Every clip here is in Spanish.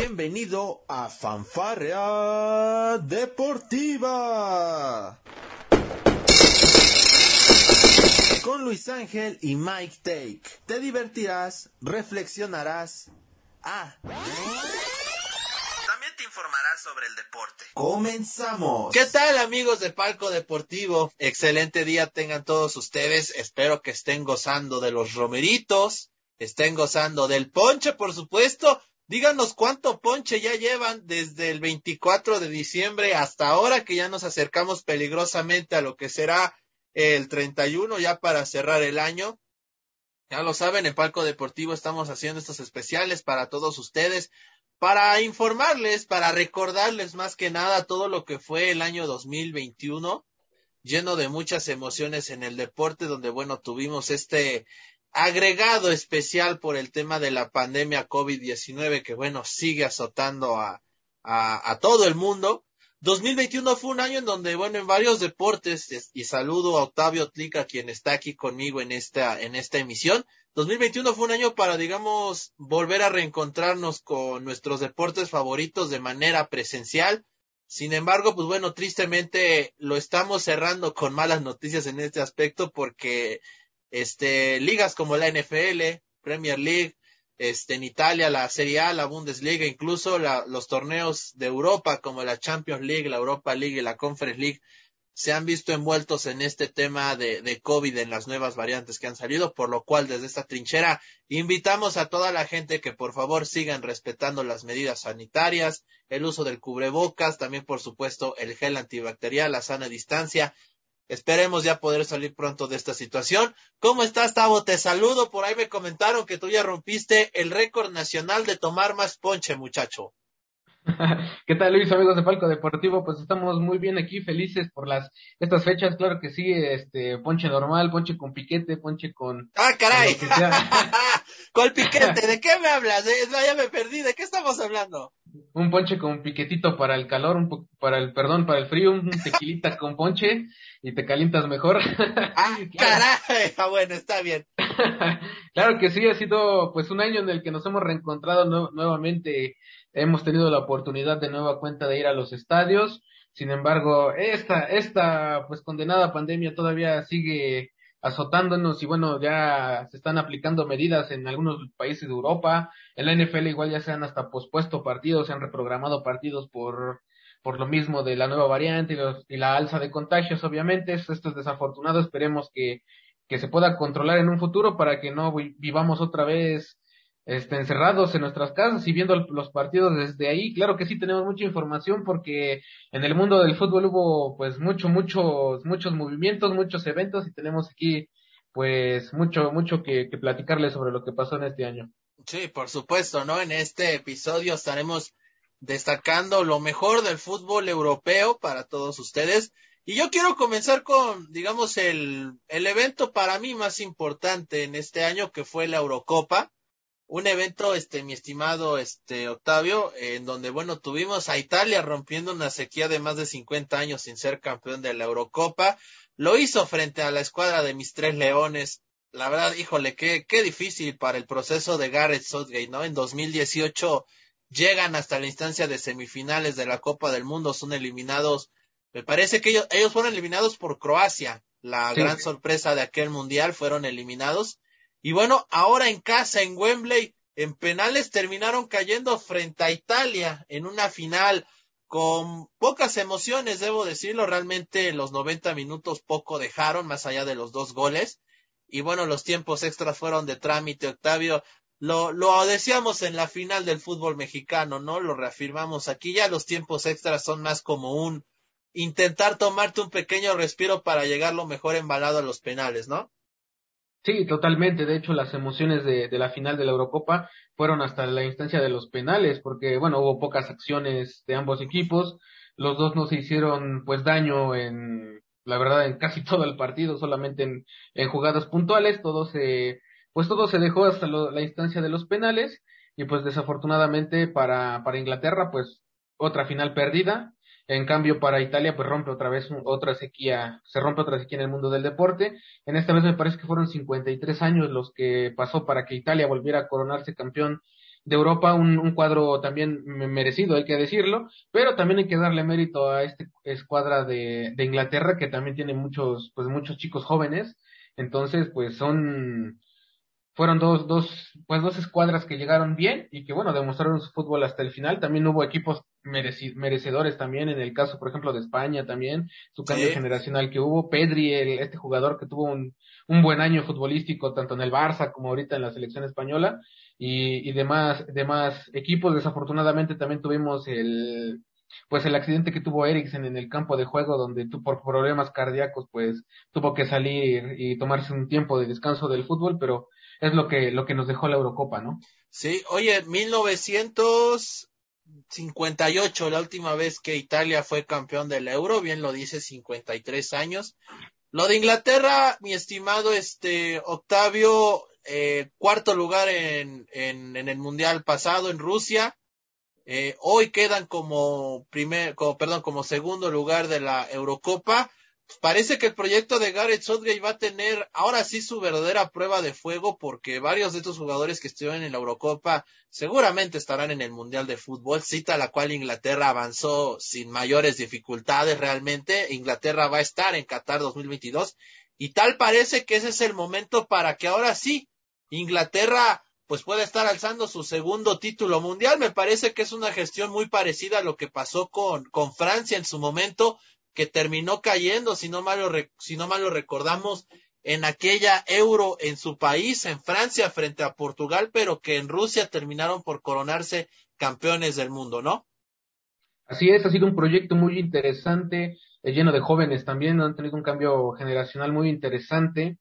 Bienvenido a Fanfarrea Deportiva. Con Luis Ángel y Mike Take. Te divertirás, reflexionarás. Ah. También te informarás sobre el deporte. Comenzamos. ¿Qué tal amigos de Palco Deportivo? Excelente día tengan todos ustedes. Espero que estén gozando de los romeritos, estén gozando del ponche, por supuesto, Díganos cuánto ponche ya llevan desde el 24 de diciembre hasta ahora que ya nos acercamos peligrosamente a lo que será el 31 ya para cerrar el año. Ya lo saben, en Palco Deportivo estamos haciendo estos especiales para todos ustedes, para informarles, para recordarles más que nada todo lo que fue el año 2021, lleno de muchas emociones en el deporte, donde bueno, tuvimos este agregado especial por el tema de la pandemia COVID-19 que bueno, sigue azotando a, a, a, todo el mundo. 2021 fue un año en donde, bueno, en varios deportes, y saludo a Octavio Tlica, quien está aquí conmigo en esta, en esta emisión. 2021 fue un año para, digamos, volver a reencontrarnos con nuestros deportes favoritos de manera presencial. Sin embargo, pues bueno, tristemente lo estamos cerrando con malas noticias en este aspecto porque este, ligas como la NFL, Premier League, este, en Italia la Serie A, la Bundesliga, incluso la, los torneos de Europa como la Champions League, la Europa League y la Conference League se han visto envueltos en este tema de, de COVID en las nuevas variantes que han salido, por lo cual desde esta trinchera invitamos a toda la gente que por favor sigan respetando las medidas sanitarias, el uso del cubrebocas, también por supuesto el gel antibacterial, la sana distancia, Esperemos ya poder salir pronto de esta situación. ¿Cómo estás, Tavo? Te saludo. Por ahí me comentaron que tú ya rompiste el récord nacional de tomar más ponche, muchacho. ¿Qué tal Luis, amigos de Palco Deportivo? Pues estamos muy bien aquí, felices por las estas fechas, claro que sí, este ponche normal, ponche con piquete, ponche con Ah, caray. Con, piquete, ¿de qué me hablas? Ya me perdí, ¿de qué estamos hablando? Un ponche con piquetito para el calor, un para el perdón, para el frío, un tequilita con ponche y te calientas mejor. Ah, caray. Ah, bueno, está bien. claro que sí, ha sido pues un año en el que nos hemos reencontrado nuevamente hemos tenido la oportunidad de nueva cuenta de ir a los estadios. Sin embargo, esta, esta pues condenada pandemia todavía sigue azotándonos y bueno, ya se están aplicando medidas en algunos países de Europa. En la NFL igual ya se han hasta pospuesto partidos, se han reprogramado partidos por, por lo mismo de la nueva variante y, los, y la alza de contagios, obviamente. Esto es desafortunado. Esperemos que, que se pueda controlar en un futuro para que no vivamos otra vez este, encerrados en nuestras casas y viendo los partidos desde ahí. Claro que sí tenemos mucha información porque en el mundo del fútbol hubo pues mucho, muchos, muchos movimientos, muchos eventos y tenemos aquí pues mucho, mucho que, que platicarles sobre lo que pasó en este año. Sí, por supuesto, ¿no? En este episodio estaremos destacando lo mejor del fútbol europeo para todos ustedes. Y yo quiero comenzar con, digamos, el, el evento para mí más importante en este año, que fue la Eurocopa un evento, este, mi estimado, este, Octavio, en donde, bueno, tuvimos a Italia rompiendo una sequía de más de 50 años sin ser campeón de la Eurocopa. Lo hizo frente a la escuadra de mis tres leones. La verdad, híjole, qué, qué difícil para el proceso de Gareth Southgate, ¿no? En 2018 llegan hasta la instancia de semifinales de la Copa del Mundo, son eliminados. Me parece que ellos, ellos fueron eliminados por Croacia. La sí. gran sorpresa de aquel mundial fueron eliminados y bueno, ahora en casa, en Wembley, en penales terminaron cayendo frente a Italia en una final con pocas emociones, debo decirlo. Realmente los 90 minutos poco dejaron, más allá de los dos goles. Y bueno, los tiempos extras fueron de trámite, Octavio. Lo, lo decíamos en la final del fútbol mexicano, ¿no? Lo reafirmamos aquí. Ya los tiempos extras son más como un intentar tomarte un pequeño respiro para llegar lo mejor embalado a los penales, ¿no? Sí, totalmente. De hecho, las emociones de, la final de la Eurocopa fueron hasta la instancia de los penales, porque, bueno, hubo pocas acciones de ambos equipos. Los dos no se hicieron, pues, daño en, la verdad, en casi todo el partido, solamente en, en jugadas puntuales. Todo se, pues, todo se dejó hasta lo, la instancia de los penales. Y, pues, desafortunadamente para, para Inglaterra, pues, otra final perdida. En cambio, para Italia, pues rompe otra vez otra sequía, se rompe otra sequía en el mundo del deporte. En esta vez me parece que fueron 53 años los que pasó para que Italia volviera a coronarse campeón de Europa, un, un, cuadro también merecido, hay que decirlo, pero también hay que darle mérito a esta escuadra de, de Inglaterra que también tiene muchos, pues muchos chicos jóvenes, entonces pues son, fueron dos, dos, pues dos escuadras que llegaron bien y que bueno, demostraron su fútbol hasta el final. También hubo equipos merecedores también, en el caso, por ejemplo, de España también, su cambio generacional que hubo. Pedri, el, este jugador que tuvo un, un buen año futbolístico, tanto en el Barça como ahorita en la selección española, y, y demás, demás equipos. Desafortunadamente también tuvimos el, pues el accidente que tuvo Eriksen en el campo de juego, donde tú por problemas cardíacos, pues tuvo que salir y tomarse un tiempo de descanso del fútbol, pero es lo que, lo que nos dejó la Eurocopa, ¿no? Sí, oye, 1958, la última vez que Italia fue campeón del Euro, bien lo dice, 53 años. Lo de Inglaterra, mi estimado este Octavio, eh, cuarto lugar en, en, en, el Mundial pasado en Rusia. Eh, hoy quedan como primer, como, perdón, como segundo lugar de la Eurocopa parece que el proyecto de Gareth Southgate va a tener ahora sí su verdadera prueba de fuego porque varios de estos jugadores que estuvieron en la Eurocopa seguramente estarán en el Mundial de Fútbol, cita la cual Inglaterra avanzó sin mayores dificultades realmente. Inglaterra va a estar en Qatar 2022 y tal parece que ese es el momento para que ahora sí Inglaterra pues pueda estar alzando su segundo título mundial. Me parece que es una gestión muy parecida a lo que pasó con, con Francia en su momento, que terminó cayendo, si no mal lo, si no mal lo recordamos, en aquella euro en su país, en Francia, frente a Portugal, pero que en Rusia terminaron por coronarse campeones del mundo, ¿no? Así es, ha sido un proyecto muy interesante, eh, lleno de jóvenes también, han tenido un cambio generacional muy interesante.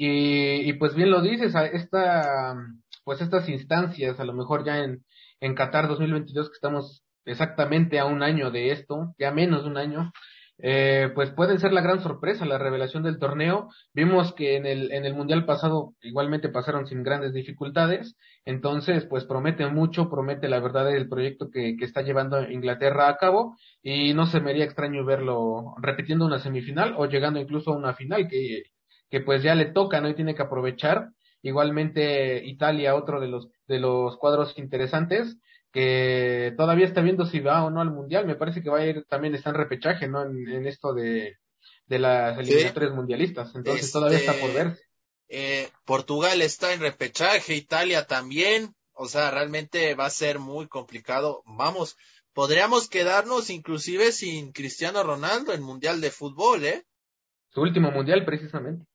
Y, pues bien lo dices, esta, pues estas instancias, a lo mejor ya en, en Qatar 2022, que estamos exactamente a un año de esto, ya menos de un año, eh, pues pueden ser la gran sorpresa, la revelación del torneo. Vimos que en el, en el Mundial pasado igualmente pasaron sin grandes dificultades, entonces pues promete mucho, promete la verdad el proyecto que, que está llevando Inglaterra a cabo y no se me haría extraño verlo repitiendo una semifinal o llegando incluso a una final que, que pues ya le toca, ¿no? Y tiene que aprovechar. Igualmente Italia, otro de los, de los cuadros interesantes, que todavía está viendo si va o no al mundial. Me parece que va a ir también está en repechaje, ¿no? En, esto de, de las eliminatorias mundialistas. Entonces todavía está por este, verse. Eh, Portugal está en repechaje, Italia también. O sea, realmente va a ser muy complicado. Vamos, podríamos quedarnos inclusive sin Cristiano Ronaldo en Mundial de Fútbol, ¿eh? Su último Mundial, precisamente.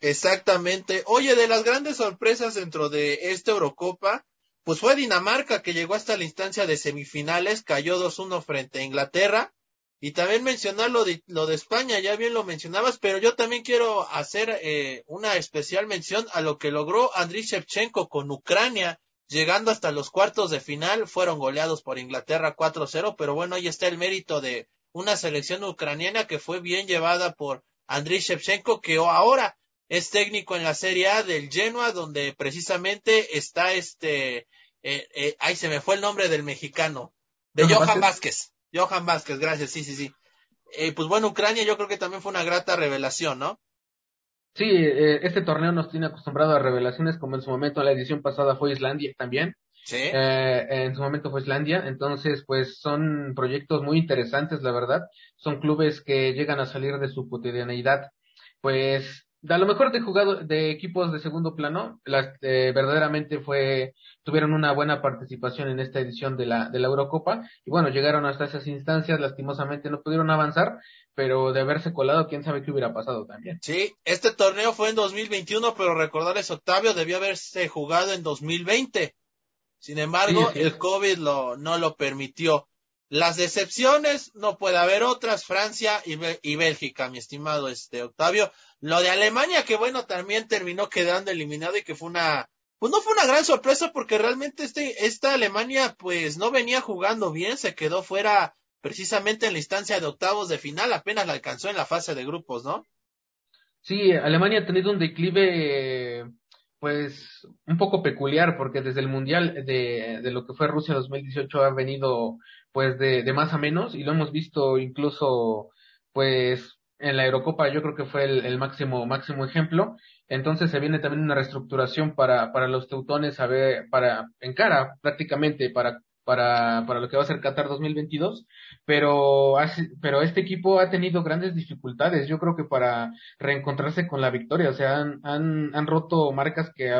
Exactamente. Oye, de las grandes sorpresas dentro de esta Eurocopa, pues fue Dinamarca que llegó hasta la instancia de semifinales, cayó 2-1 frente a Inglaterra. Y también mencionar lo de, lo de España, ya bien lo mencionabas, pero yo también quiero hacer eh, una especial mención a lo que logró Andriy Shevchenko con Ucrania, llegando hasta los cuartos de final, fueron goleados por Inglaterra 4-0, pero bueno, ahí está el mérito de una selección ucraniana que fue bien llevada por Andriy Shevchenko, que ahora es técnico en la Serie A del Genoa, donde precisamente está este, eh, eh, ahí se me fue el nombre del mexicano, de Johan Vázquez. Johan Vázquez, gracias, sí, sí, sí. Eh, pues bueno, Ucrania yo creo que también fue una grata revelación, ¿no? Sí, eh, este torneo nos tiene acostumbrado a revelaciones, como en su momento la edición pasada fue Islandia también. Sí. Eh, en su momento fue Islandia, entonces pues son proyectos muy interesantes, la verdad. Son clubes que llegan a salir de su cotidianeidad, pues a lo mejor de jugado de equipos de segundo plano, las, eh, verdaderamente fue tuvieron una buena participación en esta edición de la de la Eurocopa y bueno llegaron hasta esas instancias, lastimosamente no pudieron avanzar, pero de haberse colado quién sabe qué hubiera pasado también. Sí, este torneo fue en 2021, pero recordarles Octavio debió haberse jugado en 2020. Sin embargo, sí, sí. el COVID lo no lo permitió. Las decepciones, no puede haber otras, Francia y, Bélgica, mi estimado este Octavio. Lo de Alemania, que bueno, también terminó quedando eliminado y que fue una, pues no fue una gran sorpresa porque realmente este, esta Alemania pues no venía jugando bien, se quedó fuera precisamente en la instancia de octavos de final, apenas la alcanzó en la fase de grupos, ¿no? Sí, Alemania ha tenido un declive pues un poco peculiar porque desde el mundial de, de lo que fue Rusia 2018 ha venido pues de, de más a menos y lo hemos visto incluso pues en la Eurocopa yo creo que fue el, máximo, máximo ejemplo. Entonces se viene también una reestructuración para, para los teutones, a ver, para, en cara prácticamente para, para, para lo que va a ser Qatar 2022, pero, pero este equipo ha tenido grandes dificultades, yo creo que para reencontrarse con la victoria, o sea, han, han, han roto marcas que,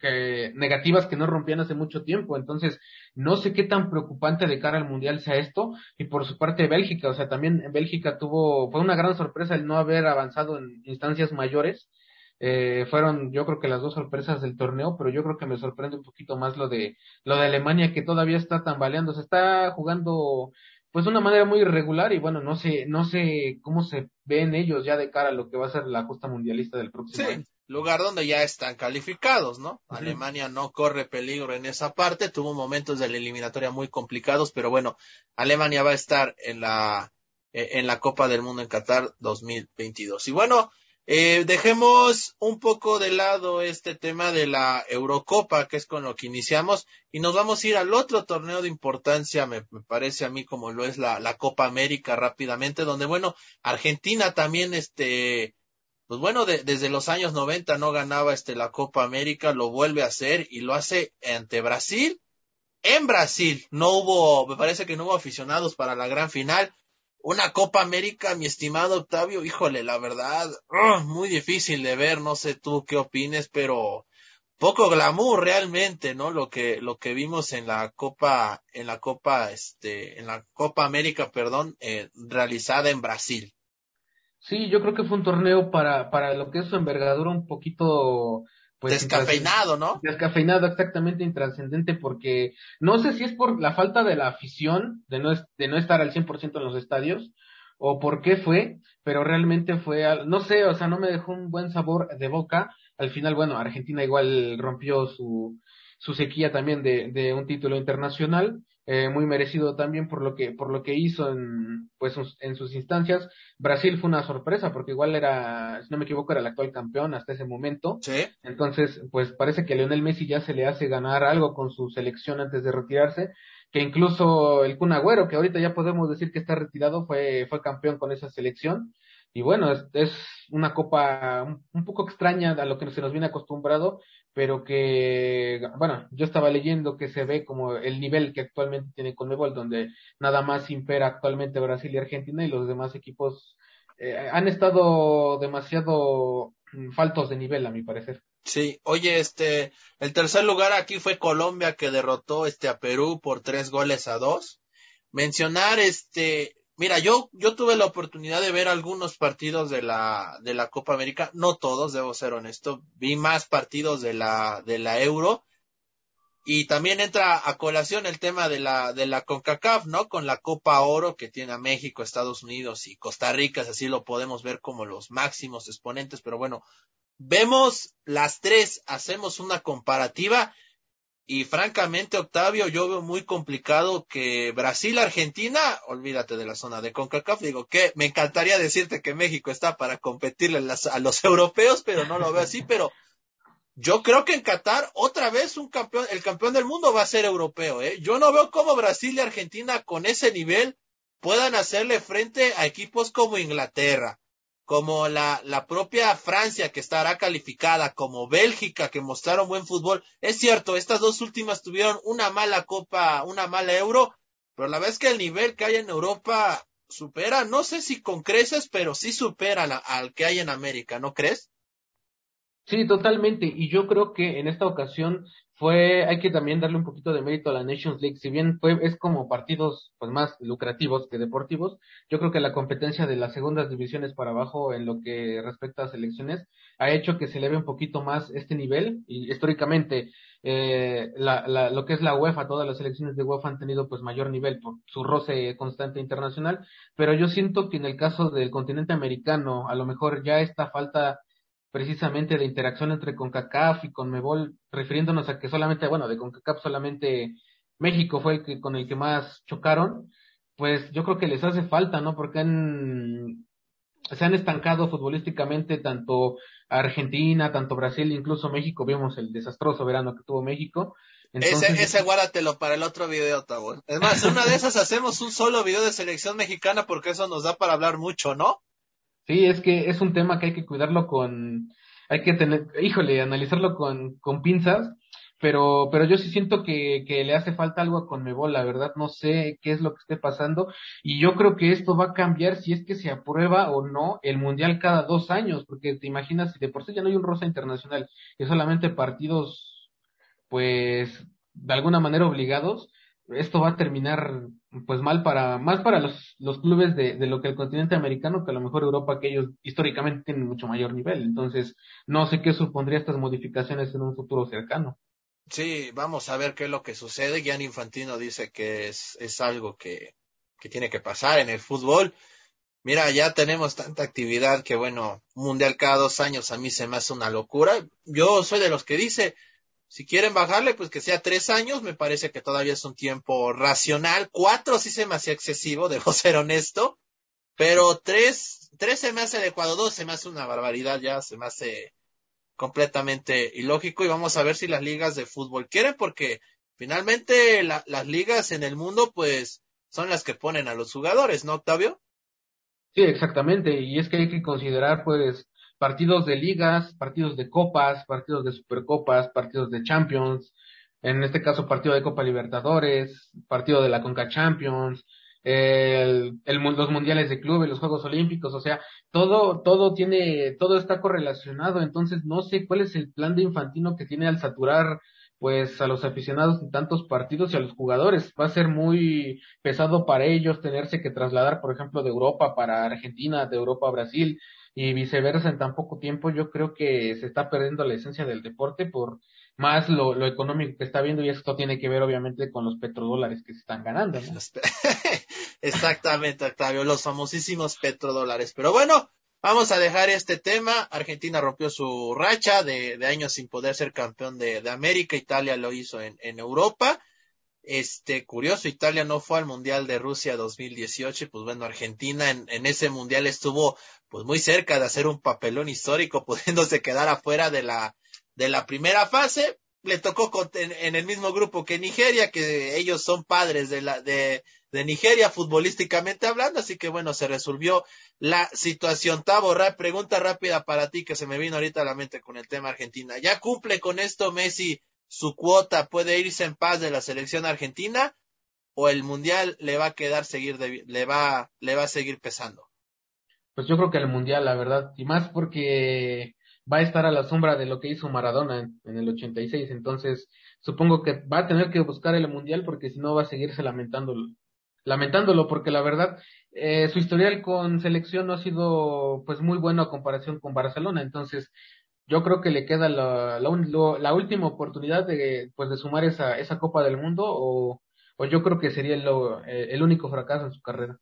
que negativas que no rompían hace mucho tiempo. Entonces, no sé qué tan preocupante de cara al Mundial sea esto. Y por su parte, Bélgica, o sea, también Bélgica tuvo, fue una gran sorpresa el no haber avanzado en instancias mayores. Eh, fueron, yo creo que las dos sorpresas del torneo, pero yo creo que me sorprende un poquito más lo de, lo de Alemania que todavía está tambaleando, se está jugando pues de una manera muy irregular y bueno, no sé, no sé cómo se ven ellos ya de cara a lo que va a ser la justa mundialista del próximo año lugar donde ya están calificados, ¿no? Alemania no corre peligro en esa parte, tuvo momentos de la eliminatoria muy complicados, pero bueno, Alemania va a estar en la eh, en la Copa del Mundo en Qatar 2022. Y bueno, eh, dejemos un poco de lado este tema de la Eurocopa, que es con lo que iniciamos, y nos vamos a ir al otro torneo de importancia, me, me parece a mí como lo es la, la Copa América rápidamente, donde bueno, Argentina también este pues bueno, desde los años 90 no ganaba este la Copa América, lo vuelve a hacer y lo hace ante Brasil. En Brasil no hubo, me parece que no hubo aficionados para la gran final. Una Copa América, mi estimado Octavio, híjole, la verdad, muy difícil de ver, no sé tú qué opines, pero poco glamour realmente, ¿no? Lo que, lo que vimos en la Copa, en la Copa, este, en la Copa América, perdón, eh, realizada en Brasil. Sí, yo creo que fue un torneo para, para lo que es su envergadura un poquito pues descafeinado, ¿no? Descafeinado, exactamente intrascendente, porque no sé si es por la falta de la afición, de no, de no estar al 100% en los estadios, o por qué fue, pero realmente fue, no sé, o sea, no me dejó un buen sabor de boca. Al final, bueno, Argentina igual rompió su, su sequía también de, de un título internacional, eh, muy merecido también por lo que por lo que hizo en pues en sus instancias. Brasil fue una sorpresa porque igual era si no me equivoco era el actual campeón hasta ese momento. ¿Sí? entonces pues parece que a Lionel Messi ya se le hace ganar algo con su selección antes de retirarse que incluso el Kun Agüero que ahorita ya podemos decir que está retirado fue fue campeón con esa selección. Y bueno, es, es una copa un, un, poco extraña a lo que se nos viene acostumbrado, pero que, bueno, yo estaba leyendo que se ve como el nivel que actualmente tiene Conmebol, donde nada más impera actualmente Brasil y Argentina y los demás equipos eh, han estado demasiado mm, faltos de nivel, a mi parecer. Sí, oye, este, el tercer lugar aquí fue Colombia que derrotó este a Perú por tres goles a dos. Mencionar este Mira, yo, yo tuve la oportunidad de ver algunos partidos de la, de la Copa América, no todos, debo ser honesto, vi más partidos de la, de la Euro, y también entra a colación el tema de la, de la CONCACAF, ¿no? Con la Copa Oro que tiene a México, Estados Unidos y Costa Rica, así lo podemos ver como los máximos exponentes, pero bueno, vemos las tres, hacemos una comparativa y francamente, Octavio, yo veo muy complicado que Brasil, Argentina, olvídate de la zona de CONCACAF, digo que me encantaría decirte que México está para competirle a los europeos, pero no lo veo así, pero yo creo que en Qatar otra vez un campeón, el campeón del mundo va a ser europeo, ¿eh? Yo no veo cómo Brasil y Argentina con ese nivel puedan hacerle frente a equipos como Inglaterra, como la, la propia Francia que estará calificada, como Bélgica que mostraron buen fútbol. Es cierto, estas dos últimas tuvieron una mala copa, una mala euro, pero la verdad es que el nivel que hay en Europa supera, no sé si con creces, pero sí supera al que hay en América, ¿no crees? Sí, totalmente. Y yo creo que en esta ocasión fue, hay que también darle un poquito de mérito a la Nations League, si bien fue, es como partidos pues más lucrativos que deportivos, yo creo que la competencia de las segundas divisiones para abajo en lo que respecta a selecciones ha hecho que se eleve un poquito más este nivel. Y históricamente eh, la, la, lo que es la UEFA, todas las selecciones de UEFA han tenido pues mayor nivel por su roce constante internacional, pero yo siento que en el caso del continente americano a lo mejor ya esta falta precisamente de interacción entre CONCACAF y CONMEBOL, refiriéndonos a que solamente, bueno, de CONCACAF solamente México fue el que con el que más chocaron, pues yo creo que les hace falta, ¿no? Porque han, se han estancado futbolísticamente tanto Argentina, tanto Brasil, incluso México, vimos el desastroso verano que tuvo México. ese, ese guárdatelo para el otro video, Tabo. Es más, una de esas hacemos un solo video de selección mexicana porque eso nos da para hablar mucho, ¿no? Sí, es que es un tema que hay que cuidarlo con, hay que tener, híjole, analizarlo con, con pinzas, pero, pero yo sí siento que, que le hace falta algo a Conmebol, la verdad no sé qué es lo que esté pasando, y yo creo que esto va a cambiar si es que se aprueba o no el Mundial cada dos años, porque te imaginas, si de por sí ya no hay un rosa internacional, es solamente partidos, pues, de alguna manera obligados, esto va a terminar pues mal para más para los, los clubes de, de lo que el continente americano que a lo mejor Europa que ellos históricamente tienen mucho mayor nivel entonces no sé qué supondría estas modificaciones en un futuro cercano Sí, vamos a ver qué es lo que sucede. Gian Infantino dice que es, es algo que, que tiene que pasar en el fútbol. Mira, ya tenemos tanta actividad que, bueno, mundial cada dos años a mí se me hace una locura. Yo soy de los que dice, si quieren bajarle, pues que sea tres años, me parece que todavía es un tiempo racional. Cuatro sí se me hace excesivo, debo ser honesto. Pero tres, tres se me hace adecuado, dos se me hace una barbaridad ya, se me hace completamente ilógico y vamos a ver si las ligas de fútbol quieren porque finalmente la, las ligas en el mundo pues son las que ponen a los jugadores, ¿no, Octavio? Sí, exactamente. Y es que hay que considerar pues partidos de ligas, partidos de copas, partidos de supercopas, partidos de champions, en este caso partido de Copa Libertadores, partido de la Conca Champions, el, el, los mundiales de clubes, los Juegos Olímpicos, o sea, todo, todo tiene, todo está correlacionado, entonces no sé cuál es el plan de Infantino que tiene al saturar pues a los aficionados de tantos partidos y a los jugadores. Va a ser muy pesado para ellos tenerse que trasladar, por ejemplo, de Europa para Argentina, de Europa a Brasil y viceversa en tan poco tiempo. Yo creo que se está perdiendo la esencia del deporte por más lo, lo económico que está viendo y esto tiene que ver obviamente con los petrodólares que se están ganando. Exactamente, Octavio, los famosísimos petrodólares. Pero bueno, vamos a dejar este tema. Argentina rompió su racha de, de años sin poder ser campeón de, de América. Italia lo hizo en, en, Europa. Este, curioso, Italia no fue al Mundial de Rusia 2018 y pues bueno, Argentina en, ese Mundial estuvo pues muy cerca de hacer un papelón histórico, pudiéndose quedar afuera de la, de la primera fase. Le tocó con, en, en, el mismo grupo que Nigeria, que ellos son padres de la, de, de Nigeria futbolísticamente hablando, así que bueno, se resolvió la situación. Tabo, pregunta rápida para ti que se me vino ahorita a la mente con el tema Argentina. ¿Ya cumple con esto Messi su cuota? ¿Puede irse en paz de la selección argentina? ¿O el mundial le va a quedar seguir, de, le va, le va a seguir pesando? Pues yo creo que el mundial, la verdad, y más porque va a estar a la sombra de lo que hizo Maradona en, en el 86, entonces supongo que va a tener que buscar el mundial porque si no va a seguirse lamentando lamentándolo porque la verdad eh, su historial con selección no ha sido pues muy bueno a comparación con Barcelona entonces yo creo que le queda la, la, última oportunidad de pues de sumar esa esa Copa del Mundo o, o yo creo que sería el, eh, el único fracaso en su carrera.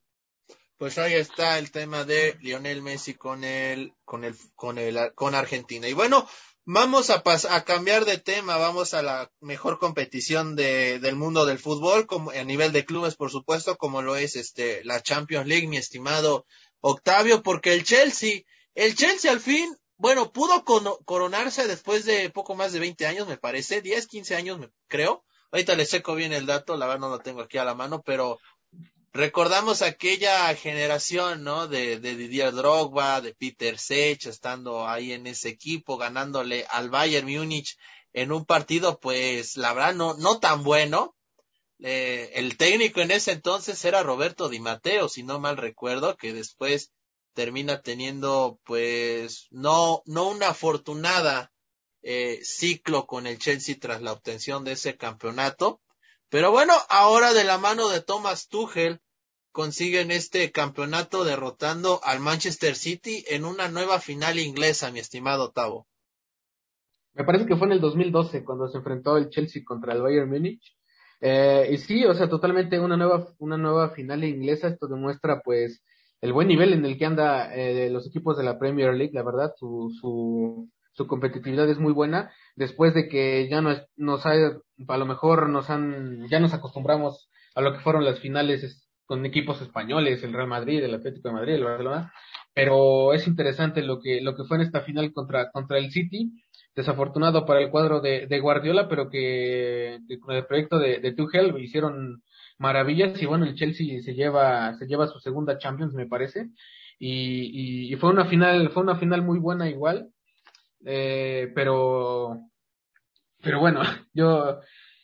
Pues ahí está el tema de Lionel Messi con el con el con el con Argentina. Y bueno Vamos a, a cambiar de tema, vamos a la mejor competición de, del mundo del fútbol, como a nivel de clubes, por supuesto, como lo es este la Champions League, mi estimado Octavio, porque el Chelsea, el Chelsea al fin, bueno, pudo coronarse después de poco más de 20 años, me parece, 10, 15 años, creo. Ahorita le seco bien el dato, la verdad no lo tengo aquí a la mano, pero recordamos aquella generación, ¿no? De, de Didier Drogba, de Peter Sech, estando ahí en ese equipo, ganándole al Bayern Múnich en un partido, pues, la verdad, no, no tan bueno. Eh, el técnico en ese entonces era Roberto Di Matteo, si no mal recuerdo, que después termina teniendo, pues, no, no una afortunada eh, ciclo con el Chelsea tras la obtención de ese campeonato pero bueno, ahora de la mano de Thomas Tuchel consiguen este campeonato derrotando al Manchester City en una nueva final inglesa, mi estimado Tavo. Me parece que fue en el 2012 cuando se enfrentó el Chelsea contra el Bayern Múnich. Eh, y sí, o sea, totalmente una nueva, una nueva final inglesa. Esto demuestra, pues, el buen nivel en el que anda eh, los equipos de la Premier League, la verdad, su, su, su competitividad es muy buena. Después de que ya nos, nos ha, a lo mejor nos han, ya nos acostumbramos a lo que fueron las finales con equipos españoles, el Real Madrid, el Atlético de Madrid, el Barcelona, pero es interesante lo que, lo que fue en esta final contra, contra el City, desafortunado para el cuadro de, de Guardiola, pero que, con el proyecto de, de Tuchel hicieron maravillas y bueno, el Chelsea se lleva, se lleva su segunda Champions, me parece, y, y, fue una final, fue una final muy buena igual, eh, pero, pero bueno, yo,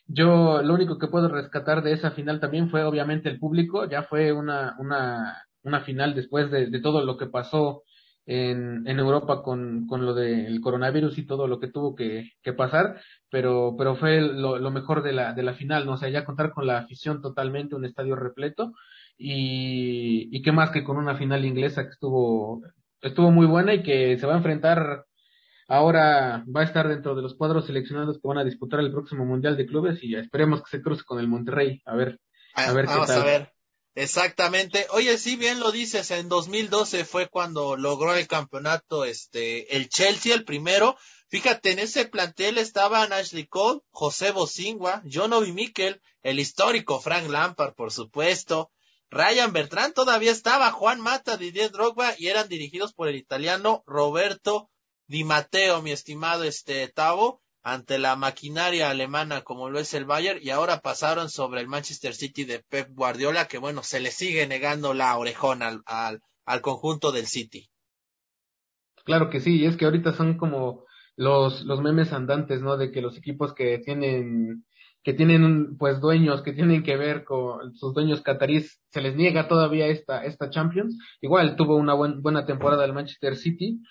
yo lo único que puedo rescatar de esa final también fue obviamente el público, ya fue una, una, una final después de, de todo lo que pasó en, en Europa con, con lo del coronavirus y todo lo que tuvo que, que pasar, pero, pero fue lo, lo, mejor de la, de la final, ¿no? O sea, ya contar con la afición totalmente, un estadio repleto, y, y qué más que con una final inglesa que estuvo, estuvo muy buena y que se va a enfrentar ahora va a estar dentro de los cuadros seleccionados que van a disputar el próximo Mundial de Clubes y esperemos que se cruce con el Monterrey. A ver, a, ver qué tal. A ver. Exactamente. Oye, sí, bien lo dices, en 2012 fue cuando logró el campeonato este el Chelsea el primero. Fíjate, en ese plantel estaban Ashley Cole, José Bosingua, John Obi Mikel, el histórico Frank Lampard, por supuesto, Ryan Bertrand todavía estaba, Juan Mata, Didier Drogba y eran dirigidos por el italiano Roberto Di Matteo, mi estimado este Tavo ante la maquinaria alemana como lo es el Bayern y ahora pasaron sobre el Manchester City de Pep Guardiola que bueno, se le sigue negando la orejona al, al, conjunto del City. Claro que sí, y es que ahorita son como los, los memes andantes, ¿no? De que los equipos que tienen, que tienen pues dueños que tienen que ver con sus dueños catarís, se les niega todavía esta, esta Champions. Igual tuvo una buen, buena temporada el Manchester City,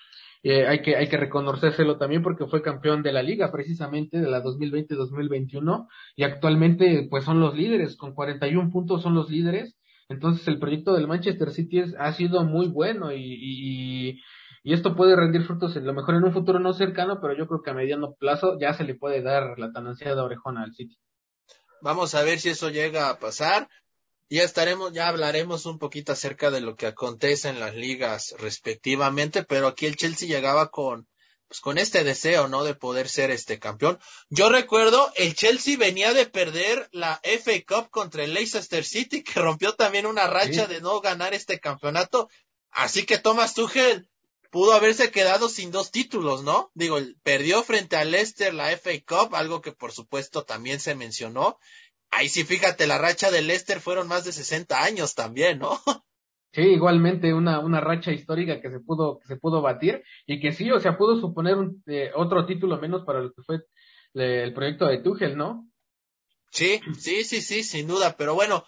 eh, hay que hay que reconocérselo también porque fue campeón de la liga precisamente de la 2020-2021 y actualmente pues son los líderes con 41 puntos son los líderes. Entonces el proyecto del Manchester City es, ha sido muy bueno y, y, y esto puede rendir frutos en lo mejor en un futuro no cercano pero yo creo que a mediano plazo ya se le puede dar la tan ansiada orejona al City. Vamos a ver si eso llega a pasar ya estaremos, ya hablaremos un poquito acerca de lo que acontece en las ligas respectivamente, pero aquí el Chelsea llegaba con, pues con este deseo, ¿no? De poder ser este campeón. Yo recuerdo, el Chelsea venía de perder la FA Cup contra el Leicester City, que rompió también una racha de no ganar este campeonato. Así que Thomas Tuchel pudo haberse quedado sin dos títulos, ¿no? Digo, perdió frente al Leicester la FA Cup, algo que por supuesto también se mencionó, Ahí sí, fíjate, la racha del Leicester fueron más de 60 años también, ¿no? Sí, igualmente una, una racha histórica que se pudo, que se pudo batir y que sí, o sea, pudo suponer un, eh, otro título menos para lo que fue el proyecto de Tuchel, ¿no? Sí, sí, sí, sí, sin duda, pero bueno,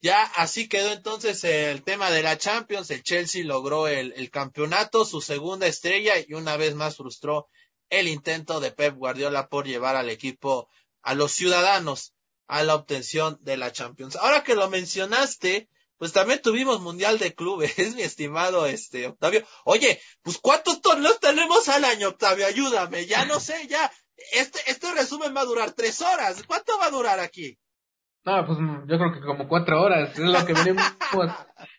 ya así quedó entonces el tema de la Champions, el Chelsea logró el, el campeonato, su segunda estrella y una vez más frustró el intento de Pep Guardiola por llevar al equipo a los ciudadanos a la obtención de la Champions. Ahora que lo mencionaste, pues también tuvimos Mundial de Clubes, mi estimado este Octavio. Oye, pues ¿cuántos torneos tenemos al año, Octavio? Ayúdame, ya no sé, ya. Este, este resumen va a durar tres horas. ¿Cuánto va a durar aquí? No, pues yo creo que como cuatro horas, es lo que venimos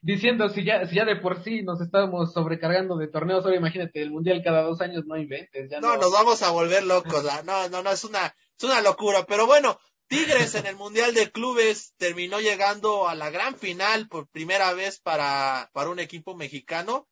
diciendo, si ya, si ya de por sí nos estamos sobrecargando de torneos, ahora imagínate, el mundial cada dos años no inventes, ya no. No, nos vamos a volver locos, no, no, no, es una, es una locura, pero bueno, Tigres en el Mundial de Clubes terminó llegando a la gran final por primera vez para, para un equipo mexicano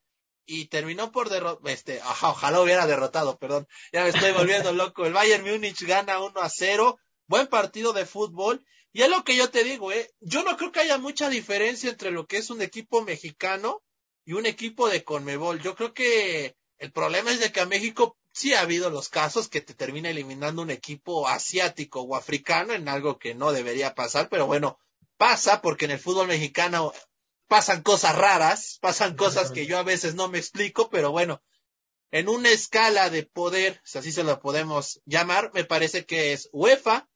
y terminó por derrotar, este, ojalá hubiera derrotado, perdón, ya me estoy volviendo loco. El Bayern Múnich gana 1 a 0, buen partido de fútbol. Y es lo que yo te digo, eh, yo no creo que haya mucha diferencia entre lo que es un equipo mexicano y un equipo de Conmebol. Yo creo que el problema es de que a México sí ha habido los casos que te termina eliminando un equipo asiático o africano en algo que no debería pasar, pero bueno, pasa porque en el fútbol mexicano pasan cosas raras, pasan cosas que yo a veces no me explico, pero bueno, en una escala de poder, si así se lo podemos llamar, me parece que es UEFA,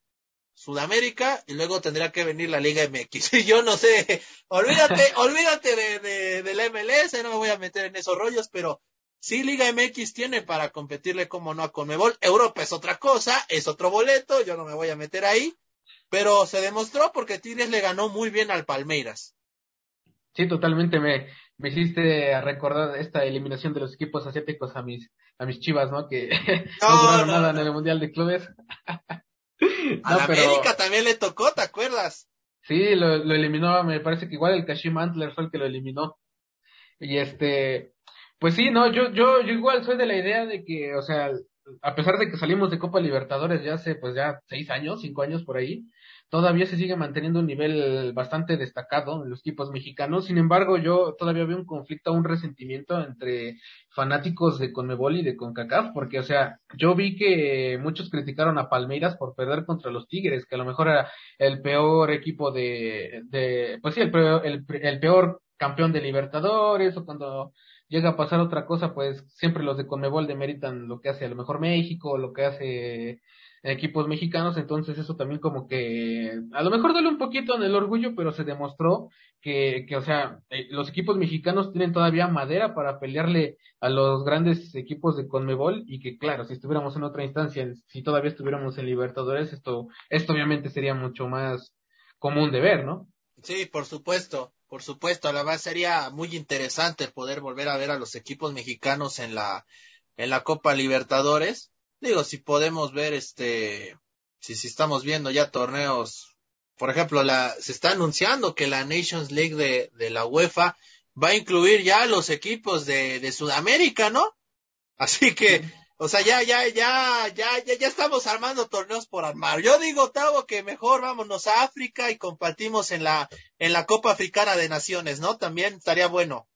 Sudamérica y luego tendrá que venir la Liga MX. Y yo no sé, olvídate, olvídate de, de, del MLS, no me voy a meter en esos rollos, pero Sí, Liga MX tiene para competirle como no a Conmebol. Europa es otra cosa, es otro boleto, yo no me voy a meter ahí. Pero se demostró porque Tigres le ganó muy bien al Palmeiras. Sí, totalmente me, me hiciste recordar esta eliminación de los equipos asiáticos a mis, a mis chivas, ¿no? Que no, duraron nada en el Mundial de Clubes. a la América también le tocó, ¿te acuerdas? Sí, lo, lo eliminó, me parece que igual el Kashim Antler fue el que lo eliminó. Y este, pues sí, no, yo, yo, yo igual soy de la idea de que, o sea, a pesar de que salimos de Copa Libertadores ya hace, pues ya seis años, cinco años por ahí, todavía se sigue manteniendo un nivel bastante destacado en los equipos mexicanos. Sin embargo, yo todavía veo un conflicto, un resentimiento entre fanáticos de Conmebol y de CONCACAF, porque, o sea, yo vi que muchos criticaron a Palmeiras por perder contra los Tigres, que a lo mejor era el peor equipo de, de pues sí, el peor, el, el peor campeón de Libertadores, o cuando llega a pasar otra cosa, pues siempre los de Conmebol demeritan lo que hace a lo mejor México, lo que hace equipos mexicanos, entonces eso también como que a lo mejor duele un poquito en el orgullo, pero se demostró que, que o sea, eh, los equipos mexicanos tienen todavía madera para pelearle a los grandes equipos de Conmebol y que claro, si estuviéramos en otra instancia, si todavía estuviéramos en Libertadores, esto, esto obviamente sería mucho más común de ver, ¿no? Sí, por supuesto, por supuesto, la verdad sería muy interesante poder volver a ver a los equipos mexicanos en la, en la Copa Libertadores digo, si podemos ver este, si, si estamos viendo ya torneos, por ejemplo, la, se está anunciando que la Nations League de, de la UEFA va a incluir ya los equipos de, de Sudamérica, ¿no? Así que, o sea, ya, ya, ya, ya, ya, ya estamos armando torneos por armar. Yo digo, Tavo, que mejor vámonos a África y compartimos en la, en la Copa Africana de Naciones, ¿no? También estaría bueno.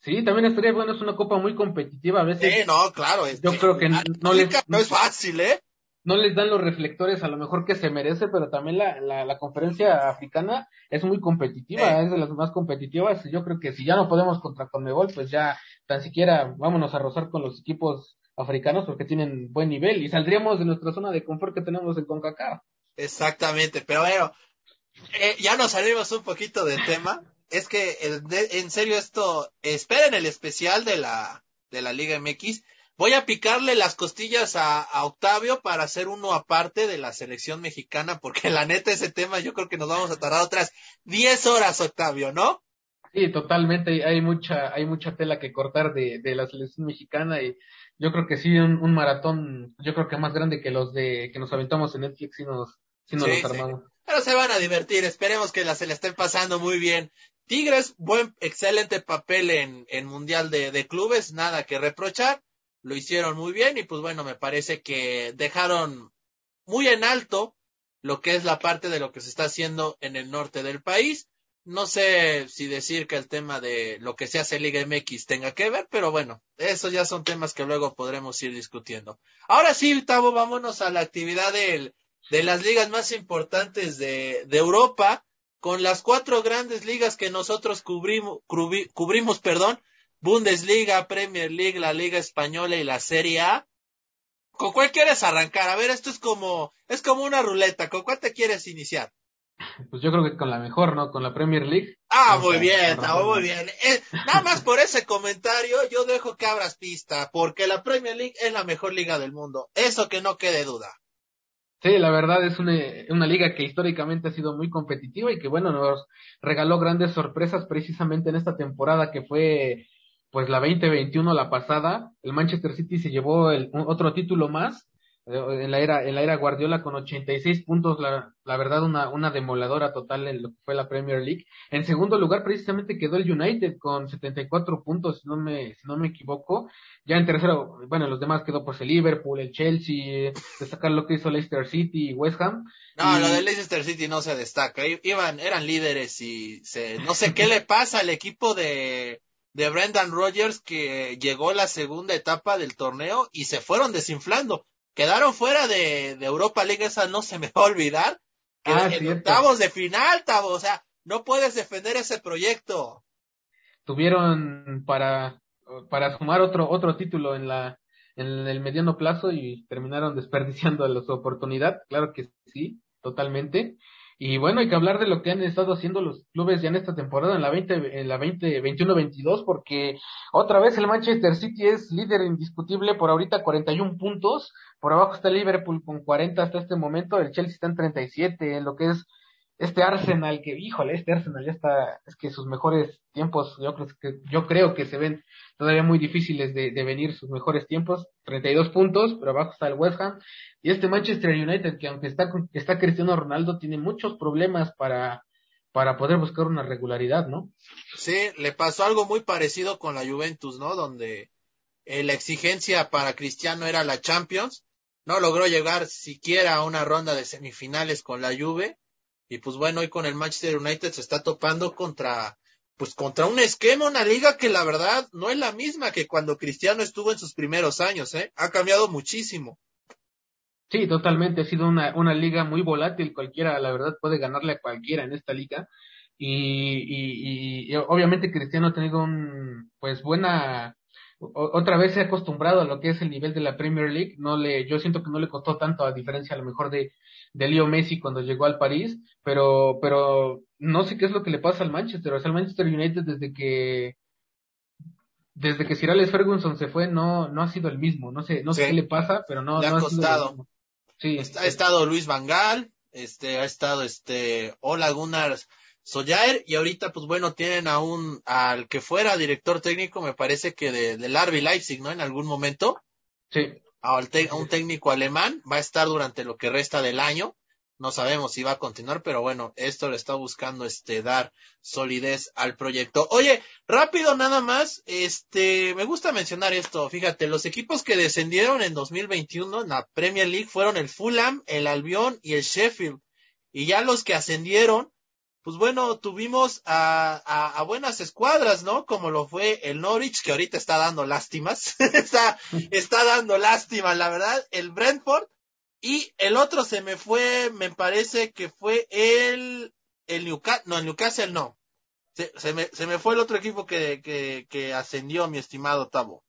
Sí, también estaría bueno, es una copa muy competitiva a veces. Sí, no, claro. yo creo que no, les, no es fácil, ¿eh? No les dan los reflectores a lo mejor que se merece, pero también la, la, la conferencia africana es muy competitiva, es de las más competitivas. Yo creo que si ya no podemos contra Conmebol, pues ya tan siquiera vámonos a rozar con los equipos africanos porque tienen buen nivel y saldríamos de nuestra zona de confort que tenemos en CONCACAF. Exactamente, pero bueno, eh, ya nos salimos un poquito del tema es que en serio esto, esperen el especial de la, de la Liga MX. Voy a picarle las costillas a, Octavio para hacer uno aparte de la selección mexicana, porque la neta ese tema yo creo que nos vamos a tardar otras 10 horas, Octavio, ¿no? Sí, totalmente. Hay mucha, hay mucha tela que cortar de, de la selección mexicana y yo creo que sí, un, maratón, yo creo que más grande que los de que nos aventamos en Netflix si nos, si nos los armamos. Pero se van a divertir, esperemos que la, se le estén pasando muy bien. Tigres, buen, excelente papel en, en Mundial de, de, Clubes, nada que reprochar, lo hicieron muy bien y pues bueno, me parece que dejaron muy en alto lo que es la parte de lo que se está haciendo en el norte del país. No sé si decir que el tema de lo que se hace Liga MX tenga que ver, pero bueno, esos ya son temas que luego podremos ir discutiendo. Ahora sí, Tavo, vámonos a la actividad de las ligas más importantes de, de Europa con las cuatro grandes ligas que nosotros cubrimos, cubrimos, perdón, Bundesliga, Premier League, la Liga Española y la Serie A. ¿Con cuál quieres arrancar? A ver, esto es como, es como una ruleta. ¿Con cuál te quieres iniciar? Pues yo creo que con la mejor, ¿no? Con la Premier League. Ah, muy bien, muy bien. Eh, nada más por ese comentario, yo dejo que abras pista, porque la Premier League es la mejor liga del mundo. Eso que no quede duda. Sí, la verdad es una, una, liga que históricamente ha sido muy competitiva y que bueno, nos regaló grandes sorpresas precisamente en esta temporada que fue pues la 2021 la pasada. El Manchester City se llevó el, otro título más en la era en la era Guardiola con 86 puntos la, la verdad una una demoladora total en lo que fue la Premier League. En segundo lugar precisamente quedó el United con 74 puntos si no me si no me equivoco. Ya en tercero bueno los demás quedó pues el Liverpool el Chelsea destacar lo que hizo Leicester City y West Ham. No lo de Leicester City no se destaca. Iban eran líderes y se no sé qué le pasa al equipo de de Brendan Rodgers que llegó la segunda etapa del torneo y se fueron desinflando quedaron fuera de, de Europa League, esa no se me va a olvidar. Ah, en octavos de final, Tavo, o sea, no puedes defender ese proyecto. Tuvieron para, para sumar otro, otro título en la, en el mediano plazo y terminaron desperdiciando la oportunidad, claro que sí, totalmente. Y bueno, hay que hablar de lo que han estado haciendo los clubes ya en esta temporada, en la 20, en la 20, 21-22, porque otra vez el Manchester City es líder indiscutible por ahorita 41 puntos, por abajo está Liverpool con 40 hasta este momento, el Chelsea está en 37, en lo que es este Arsenal que, híjole, este Arsenal ya está, es que sus mejores tiempos, yo creo que, yo creo que se ven todavía muy difíciles de, venir sus mejores tiempos, 32 puntos, pero abajo está el West Ham, y este Manchester United que aunque está, está Cristiano Ronaldo, tiene muchos problemas para, para poder buscar una regularidad, ¿no? Sí, le pasó algo muy parecido con la Juventus, ¿no? Donde eh, la exigencia para Cristiano era la Champions, no logró llegar siquiera a una ronda de semifinales con la Juve, Y pues bueno, hoy con el Manchester United se está topando contra, pues contra un esquema, una liga que la verdad no es la misma que cuando Cristiano estuvo en sus primeros años, ¿eh? Ha cambiado muchísimo. Sí, totalmente. Ha sido una, una liga muy volátil. Cualquiera, la verdad, puede ganarle a cualquiera en esta liga. Y, y, y obviamente Cristiano ha tenido un, pues buena, otra vez se ha acostumbrado a lo que es el nivel de la Premier League. No le, yo siento que no le costó tanto a diferencia a lo mejor de, de Leo Messi cuando llegó al París, pero, pero no sé qué es lo que le pasa al Manchester. O sea, el Manchester United desde que, desde que Sir Alex Ferguson se fue, no, no ha sido el mismo. No sé, no sé qué le pasa, pero no, le ha costado. Sí. ha estado Luis Vangal, este, ha estado este, Ola Gunnar Soyaer y ahorita pues bueno tienen a un al que fuera director técnico me parece que de, del RB Leipzig no en algún momento sí a, un técnico alemán va a estar durante lo que resta del año. No sabemos si va a continuar pero bueno esto le está buscando este dar solidez al proyecto. Oye rápido nada más este me gusta mencionar esto. Fíjate los equipos que descendieron en 2021 en la Premier League fueron el Fulham el Albion y el Sheffield. Y ya los que ascendieron pues bueno, tuvimos a, a, buenas escuadras, ¿no? Como lo fue el Norwich, que ahorita está dando lástimas, está, está dando lástima, la verdad, el Brentford, y el otro se me fue, me parece que fue el, el Newcastle, no, el Newcastle no, se, se, me, se me fue el otro equipo que, que, que ascendió, mi estimado Tavo.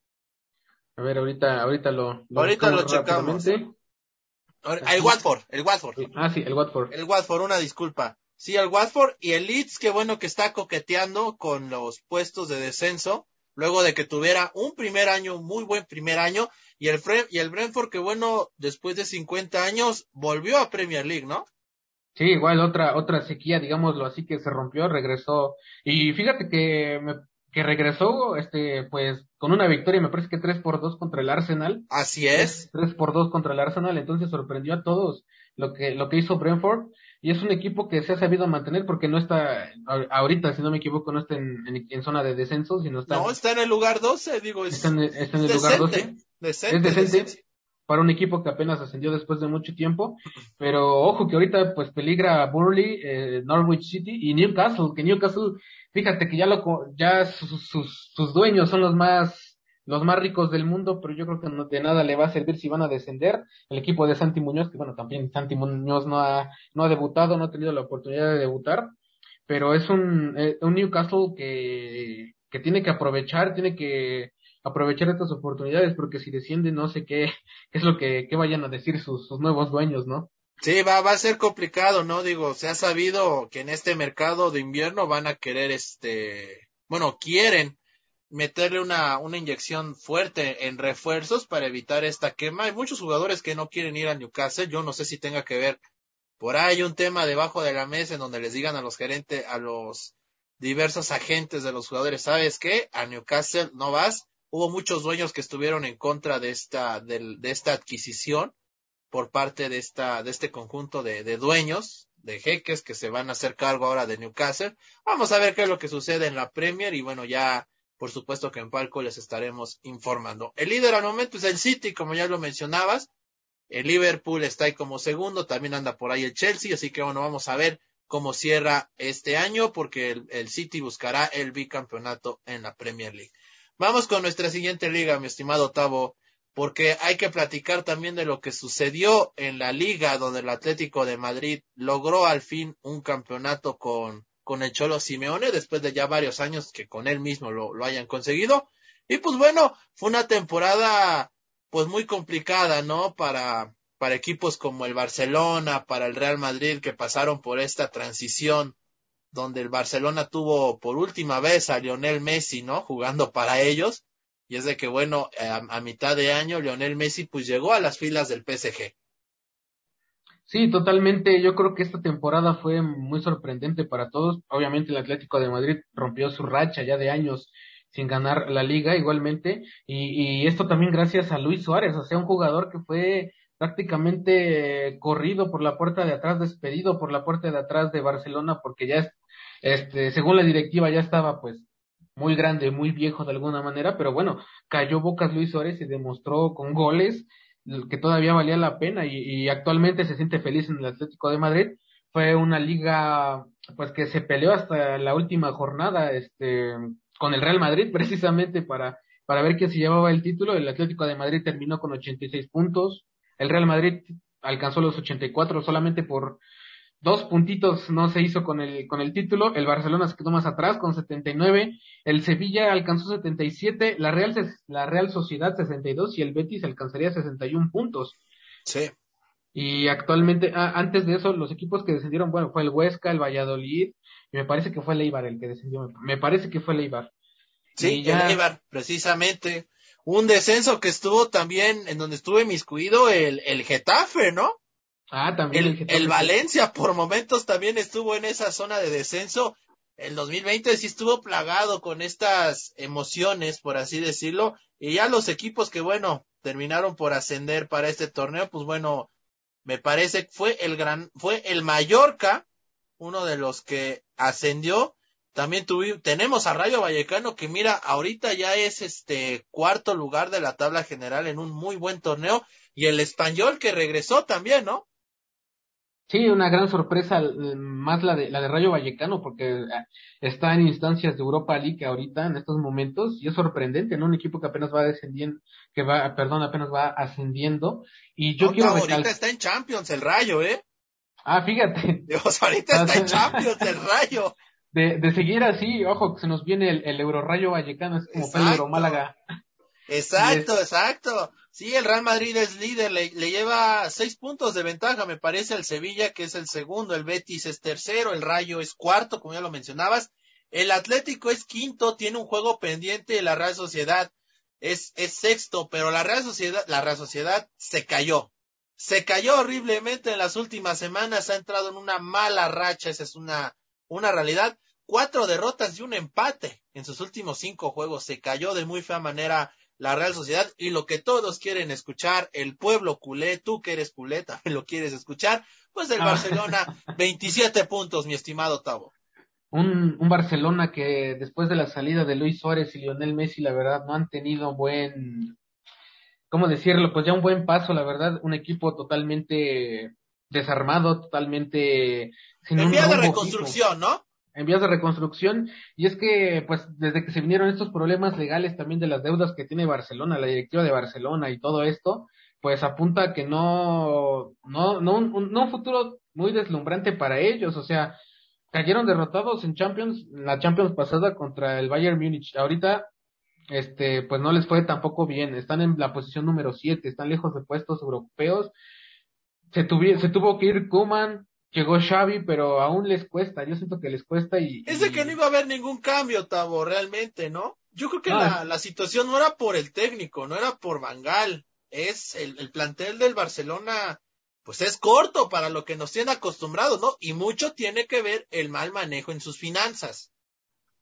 A ver, ahorita, ahorita lo, ahorita lo checamos. El Watford, el Watford. Ah, sí, el Watford. El Watford, una disculpa. Sí, el Watford y el Leeds, qué bueno que está coqueteando con los puestos de descenso, luego de que tuviera un primer año, muy buen primer año, y el, y el Brentford, que bueno, después de 50 años, volvió a Premier League, ¿no? Sí, igual otra, otra sequía, digámoslo así, que se rompió, regresó, y fíjate que, que regresó, este, pues, con una victoria, me parece que 3 por 2 contra el Arsenal. Así es. 3 por 2 contra el Arsenal, entonces sorprendió a todos lo que, lo que hizo Brentford y es un equipo que se ha sabido mantener porque no está, ahorita, si no me equivoco, no está en, en, zona de descenso, sino está... No, está en el lugar 12, digo, es, está en, está en el lugar 12. es decente, para un equipo que apenas ascendió después de mucho tiempo, pero ojo que ahorita pues peligra Burley, eh, Norwich City y Newcastle, que Newcastle, fíjate que ya lo, ya sus, sus, sus dueños son los más los más ricos del mundo, pero yo creo que no, de nada le va a servir si van a descender. El equipo de Santi Muñoz, que bueno, también Santi Muñoz no ha, no ha debutado, no ha tenido la oportunidad de debutar, pero es un, eh, un Newcastle que, que tiene que aprovechar, tiene que aprovechar estas oportunidades, porque si desciende no sé qué, es lo que, qué vayan a decir sus, sus nuevos dueños, ¿no? Sí, va, va a ser complicado, ¿no? Digo, se ha sabido que en este mercado de invierno van a querer, este, bueno, quieren meterle una, una inyección fuerte en refuerzos para evitar esta quema. Hay muchos jugadores que no quieren ir a Newcastle. Yo no sé si tenga que ver por ahí un tema debajo de la mesa en donde les digan a los gerentes, a los diversos agentes de los jugadores, ¿sabes qué? A Newcastle no vas. Hubo muchos dueños que estuvieron en contra de esta, de, de esta adquisición por parte de esta, de este conjunto de, de dueños, de jeques que se van a hacer cargo ahora de Newcastle. Vamos a ver qué es lo que sucede en la Premier y bueno, ya por supuesto que en palco les estaremos informando. El líder al momento es el City, como ya lo mencionabas. El Liverpool está ahí como segundo, también anda por ahí el Chelsea, así que bueno, vamos a ver cómo cierra este año, porque el, el City buscará el bicampeonato en la Premier League. Vamos con nuestra siguiente liga, mi estimado Tavo, porque hay que platicar también de lo que sucedió en la liga donde el Atlético de Madrid logró al fin un campeonato con con el Cholo Simeone después de ya varios años que con él mismo lo, lo hayan conseguido. Y pues bueno, fue una temporada pues muy complicada, ¿no? Para, para equipos como el Barcelona, para el Real Madrid que pasaron por esta transición donde el Barcelona tuvo por última vez a Lionel Messi, ¿no? Jugando para ellos. Y es de que, bueno, a, a mitad de año Lionel Messi pues llegó a las filas del PSG. Sí, totalmente. Yo creo que esta temporada fue muy sorprendente para todos. Obviamente el Atlético de Madrid rompió su racha ya de años sin ganar la liga igualmente. Y, y esto también gracias a Luis Suárez, o sea, un jugador que fue prácticamente corrido por la puerta de atrás, despedido por la puerta de atrás de Barcelona, porque ya, este, según la directiva ya estaba pues muy grande, muy viejo de alguna manera, pero bueno, cayó bocas Luis Suárez y demostró con goles que todavía valía la pena y, actualmente se siente feliz en el Atlético de Madrid fue una liga pues que se peleó hasta la última jornada este con el Real Madrid precisamente para para ver quién se llevaba el título. El Atlético de Madrid terminó con 86 puntos. El Real Madrid alcanzó los 84 solamente por dos puntitos no se hizo con el, con el título. El Barcelona se quedó más atrás con 79. El Sevilla alcanzó 77. La Real, la Real Sociedad 62 y el Betis alcanzaría 61 puntos. Sí. Y actualmente, ah, antes de eso, los equipos que descendieron, bueno, fue el Huesca, el Valladolid, y me parece que fue el Eibar el que descendió. Me parece que fue el Eibar. Sí, ya... el precisamente. Un descenso que estuvo también, en donde estuve miscuido, el, el Getafe, ¿no? Ah, también el, el, Valencia por momentos también estuvo en esa zona de descenso. El 2020 sí estuvo plagado con estas emociones, por así decirlo, y ya los equipos que, bueno, terminaron por ascender para este torneo, pues bueno, me parece que fue el gran, fue el Mallorca, uno de los que ascendió, también tuvimos, tenemos a Rayo Vallecano que mira, ahorita ya es este cuarto lugar de la tabla general en un muy buen torneo y el español que regresó también, ¿no? Sí, una gran sorpresa, más la de, la de Rayo Vallecano, porque eh, está en instancias de Europa League ahorita, en estos momentos, y es sorprendente, ¿no? Un equipo que apenas va descendiendo, que va, perdón, apenas va ascendiendo, y yo quiero ahorita está en Champions el Rayo, ¿eh? Ah, fíjate. Dios, ahorita está en Champions el Rayo de, de seguir así, ojo, que se nos viene el, el Eurorayo Vallecano, es como Pedro Málaga. Exacto, exacto. Sí, el Real Madrid es líder, le, le, lleva seis puntos de ventaja, me parece, el Sevilla, que es el segundo, el Betis es tercero, el Rayo es cuarto, como ya lo mencionabas, el Atlético es quinto, tiene un juego pendiente, la Real Sociedad es, es sexto, pero la Real Sociedad, la Real Sociedad se cayó. Se cayó horriblemente en las últimas semanas, ha entrado en una mala racha, esa es una, una realidad. Cuatro derrotas y un empate en sus últimos cinco juegos. Se cayó de muy fea manera la Real Sociedad y lo que todos quieren escuchar, el pueblo culé, tú que eres culé también lo quieres escuchar, pues el ah. Barcelona, 27 puntos, mi estimado Tavo. Un, un Barcelona que después de la salida de Luis Suárez y Lionel Messi, la verdad, no han tenido buen, ¿cómo decirlo? Pues ya un buen paso, la verdad, un equipo totalmente desarmado, totalmente sin en vías de reconstrucción, ¿no? En vías de reconstrucción. Y es que, pues, desde que se vinieron estos problemas legales también de las deudas que tiene Barcelona, la directiva de Barcelona y todo esto, pues apunta a que no, no, no, un, no un futuro muy deslumbrante para ellos. O sea, cayeron derrotados en Champions, la Champions pasada contra el Bayern Múnich. Ahorita, este, pues no les fue tampoco bien. Están en la posición número 7, están lejos de puestos europeos. Se, tuvi se tuvo que ir Kuman, llegó Xavi, pero aún les cuesta, yo siento que les cuesta y... Es de que no iba a haber ningún cambio, Tavo, realmente, ¿no? Yo creo que la, la, situación no era por el técnico, no era por Bangal, es el, el, plantel del Barcelona, pues es corto para lo que nos tiene acostumbrados, ¿no? Y mucho tiene que ver el mal manejo en sus finanzas.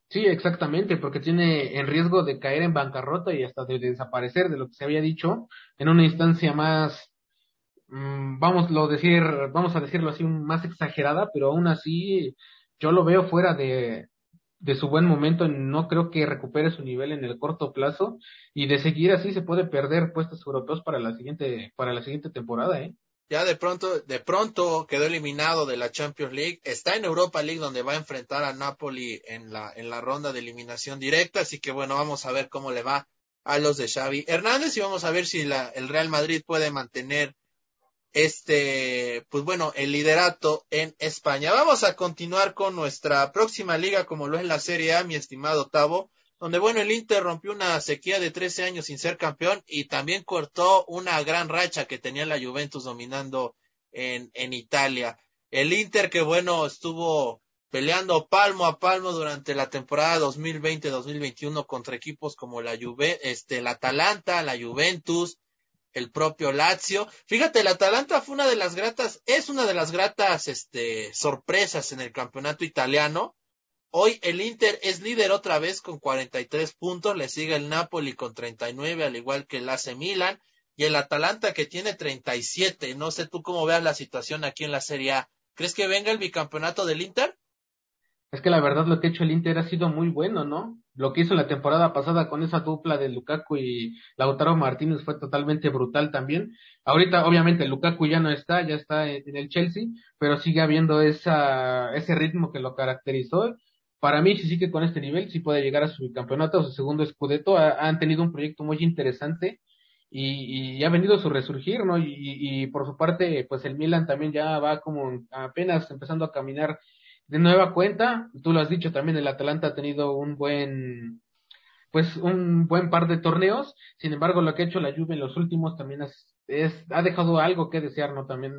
Sí, exactamente, porque tiene en riesgo de caer en bancarrota y hasta de desaparecer de lo que se había dicho en una instancia más Mm, vamos lo decir, vamos a decirlo así, más exagerada, pero aún así yo lo veo fuera de, de su buen momento, no creo que recupere su nivel en el corto plazo y de seguir así se puede perder puestos europeos para la siguiente para la siguiente temporada, ¿eh? Ya de pronto de pronto quedó eliminado de la Champions League, está en Europa League donde va a enfrentar a Napoli en la en la ronda de eliminación directa, así que bueno, vamos a ver cómo le va a los de Xavi Hernández y vamos a ver si la, el Real Madrid puede mantener este, pues bueno, el liderato en España. Vamos a continuar con nuestra próxima liga, como lo es la Serie A, mi estimado Tavo, donde bueno, el Inter rompió una sequía de 13 años sin ser campeón y también cortó una gran racha que tenía la Juventus dominando en, en Italia. El Inter que bueno, estuvo peleando palmo a palmo durante la temporada 2020-2021 contra equipos como la Juve, este, la Atalanta, la Juventus, el propio Lazio. Fíjate, el Atalanta fue una de las gratas, es una de las gratas este, sorpresas en el campeonato italiano. Hoy el Inter es líder otra vez con 43 puntos, le sigue el Napoli con 39, al igual que el AC Milan, y el Atalanta que tiene 37. No sé tú cómo veas la situación aquí en la Serie A. ¿Crees que venga el bicampeonato del Inter? Es que la verdad lo que ha hecho el Inter ha sido muy bueno, ¿no? Lo que hizo la temporada pasada con esa dupla de Lukaku y Lautaro Martínez fue totalmente brutal también. Ahorita, obviamente, Lukaku ya no está, ya está en el Chelsea, pero sigue habiendo esa, ese ritmo que lo caracterizó. Para mí, si sigue con este nivel, sí puede llegar a su campeonato, a su segundo escudeto. han tenido un proyecto muy interesante y, y ha venido su resurgir, ¿no? Y, y, por su parte, pues el Milan también ya va como apenas empezando a caminar de nueva cuenta. Tú lo has dicho también, el Atalanta ha tenido un buen, pues un buen par de torneos. Sin embargo, lo que ha hecho la Juve en los últimos también es, ha dejado algo que desear, ¿no? También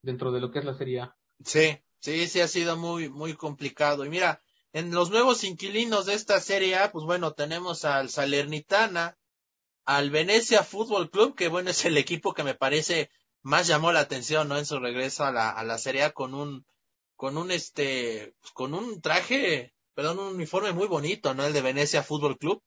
dentro de lo que es la Serie A. Sí, sí, sí ha sido muy, muy complicado. Y mira, en los nuevos inquilinos de esta Serie A, pues bueno, tenemos al Salernitana, al Venecia Fútbol Club, que bueno, es el equipo que me parece más llamó la atención, ¿no? En su regreso a la, a la Serie A con un, con un este, con un traje, perdón, un uniforme muy bonito, ¿no? El de Venecia Fútbol Club.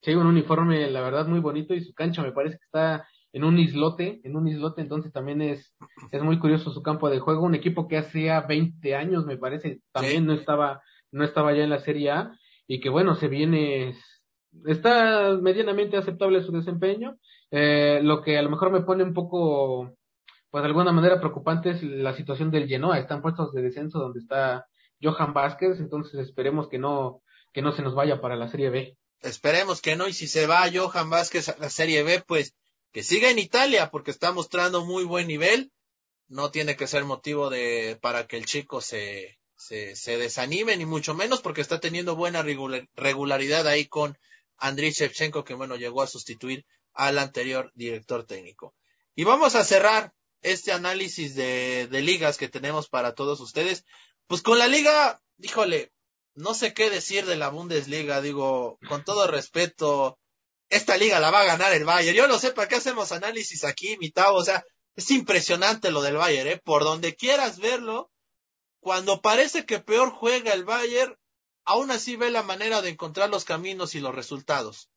Sí, un uniforme, la verdad, muy bonito y su cancha me parece que está en un islote, en un islote, entonces también es, es muy curioso su campo de juego, un equipo que hacía 20 años, me parece, también no estaba, no estaba ya en la Serie A y que bueno, se viene, está medianamente aceptable su desempeño. Eh, lo que a lo mejor me pone un poco, pues de alguna manera preocupante es la situación del Genoa. Están puestos de descenso donde está Johan Vázquez, entonces esperemos que no, que no se nos vaya para la Serie B. Esperemos que no, y si se va Johan Vázquez a la Serie B, pues que siga en Italia, porque está mostrando muy buen nivel. No tiene que ser motivo de, para que el chico se, se, se desanime, ni mucho menos, porque está teniendo buena regularidad ahí con Andriy Shevchenko, que bueno, llegó a sustituir al anterior director técnico. Y vamos a cerrar este análisis de, ligas que tenemos para todos ustedes. Pues con la liga, híjole, no sé qué decir de la Bundesliga, digo, con todo respeto, esta liga la va a ganar el Bayern. Yo no sé para qué hacemos análisis aquí, mitad, o sea, es impresionante lo del Bayern, ¿eh? Por donde quieras verlo, cuando parece que peor juega el Bayern, aún así ve la manera de encontrar los caminos y los resultados.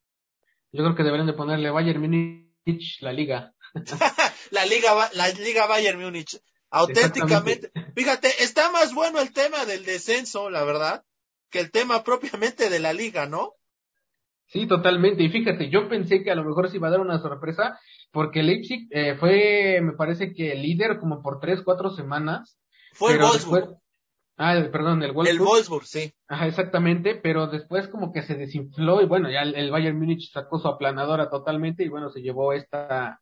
Yo creo que deberían de ponerle Bayern Múnich la liga. la liga la liga Bayern Múnich. Auténticamente. Fíjate, está más bueno el tema del descenso, la verdad, que el tema propiamente de la liga, ¿no? Sí, totalmente. Y fíjate, yo pensé que a lo mejor se iba a dar una sorpresa, porque Leipzig eh, fue, me parece que líder como por tres, cuatro semanas. Fue el Wolfsburg. Ah, perdón, el Wolfsburg. El Wolfsburg, sí. Ajá, exactamente, pero después como que se desinfló y bueno, ya el, Bayern Múnich sacó su aplanadora totalmente y bueno, se llevó esta,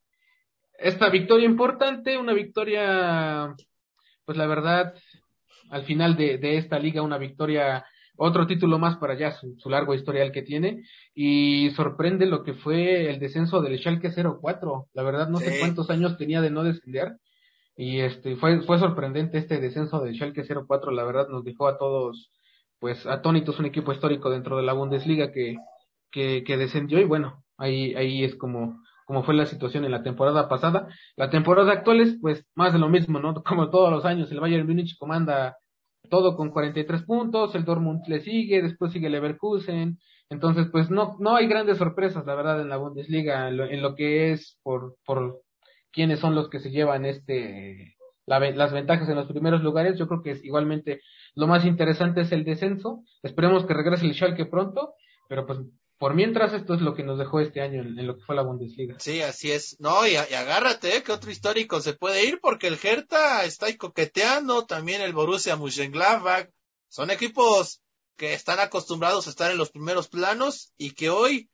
esta victoria importante, una victoria, pues la verdad, al final de, de esta liga, una victoria, otro título más para allá, su, su, largo historial que tiene, y sorprende lo que fue el descenso del Schalke 04, la verdad no sé cuántos años tenía de no descender, y este fue fue sorprendente este descenso de Schalke 04, la verdad nos dejó a todos pues atónitos un equipo histórico dentro de la Bundesliga que que, que descendió. Y bueno, ahí ahí es como como fue la situación en la temporada pasada. La temporada actual es pues más de lo mismo, ¿no? Como todos los años, el Bayern Múnich comanda todo con 43 puntos, el Dortmund le sigue, después sigue Leverkusen, entonces pues no no hay grandes sorpresas, la verdad, en la Bundesliga, en lo, en lo que es por por quiénes son los que se llevan este las ventajas en los primeros lugares. Yo creo que es igualmente lo más interesante es el descenso. Esperemos que regrese el Schalke pronto, pero pues por mientras esto es lo que nos dejó este año en, lo que fue la Bundesliga. Sí, así es. No, y, agárrate, ¿eh? que otro histórico se puede ir porque el Hertha está ahí coqueteando, también el Borussia Mönchengladbach. Son equipos que están acostumbrados a estar en los primeros planos y que hoy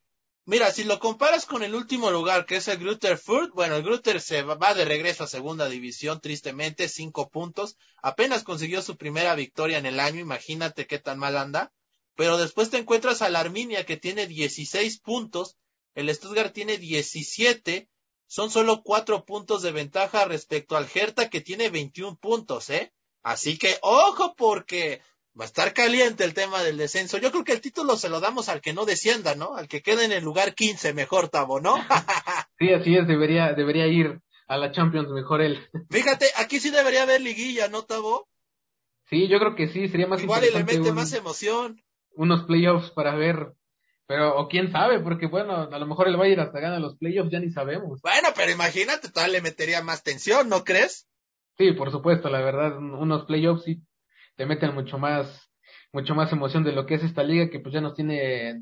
Mira, si lo comparas con el último lugar, que es el Grutter Furt, bueno, el Grutter se va de regreso a segunda división, tristemente, cinco puntos. Apenas consiguió su primera victoria en el año, imagínate qué tan mal anda. Pero después te encuentras a la Arminia, que tiene 16 puntos, el Stuttgart tiene 17, son solo cuatro puntos de ventaja respecto al Hertha, que tiene 21 puntos, ¿eh? Así que, ojo, porque va a estar caliente el tema del descenso. Yo creo que el título se lo damos al que no descienda, ¿no? Al que quede en el lugar 15 mejor, Tabo, ¿no? sí, así es, debería, debería ir a la Champions mejor él. Fíjate, aquí sí debería haber liguilla, ¿no, Tabo? Sí, yo creo que sí, sería más Igual le mete más emoción. Unos playoffs para ver, pero, o quién sabe, porque bueno, a lo mejor el Bayern hasta gana los playoffs, ya ni sabemos. Bueno, pero imagínate, todavía le metería más tensión, ¿no crees? Sí, por supuesto, la verdad, unos playoffs sí te meten mucho más, mucho más emoción de lo que es esta liga que pues ya nos tiene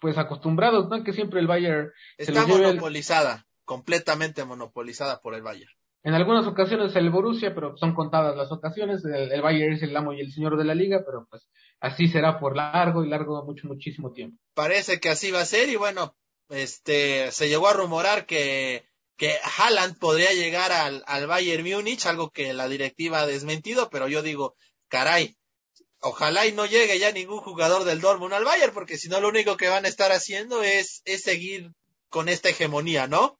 pues acostumbrados, ¿no? Que siempre el Bayern está monopolizada, completamente monopolizada por el Bayern. En algunas ocasiones el Borussia, pero son contadas las ocasiones. El, Bayern es el amo y el señor de la liga, pero pues así será por largo y largo, mucho, muchísimo tiempo. Parece que así va a ser y bueno, este, se llegó a rumorar que, que Haaland podría llegar al, al Bayern Múnich, algo que la directiva ha desmentido, pero yo digo, caray, ojalá y no llegue ya ningún jugador del Dortmund al Bayern, porque si no lo único que van a estar haciendo es, es seguir con esta hegemonía, ¿no?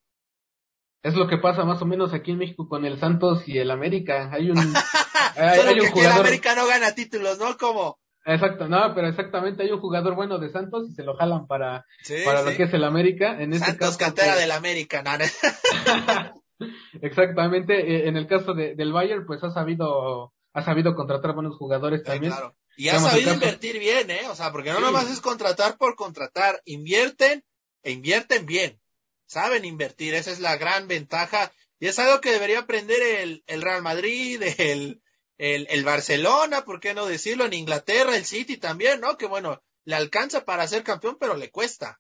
Es lo que pasa más o menos aquí en México con el Santos y el América. Hay un, hay, un jugador. El América no gana títulos, ¿no? Como. Exacto, no, pero exactamente hay un jugador bueno de Santos y se lo jalan para, para lo que es el América. En este Santos, cantera del América, ¿no? exactamente, eh, en el caso de, del Bayern, pues ha sabido, ha sabido contratar buenos jugadores también. Claro. Y ha sabido invertir bien, ¿eh? O sea, porque no nomás es contratar por contratar, invierten e invierten bien saben invertir, esa es la gran ventaja y es algo que debería aprender el, el Real Madrid, el, el, el, Barcelona, ¿por qué no decirlo? En Inglaterra, el City también, ¿no? Que bueno, le alcanza para ser campeón, pero le cuesta.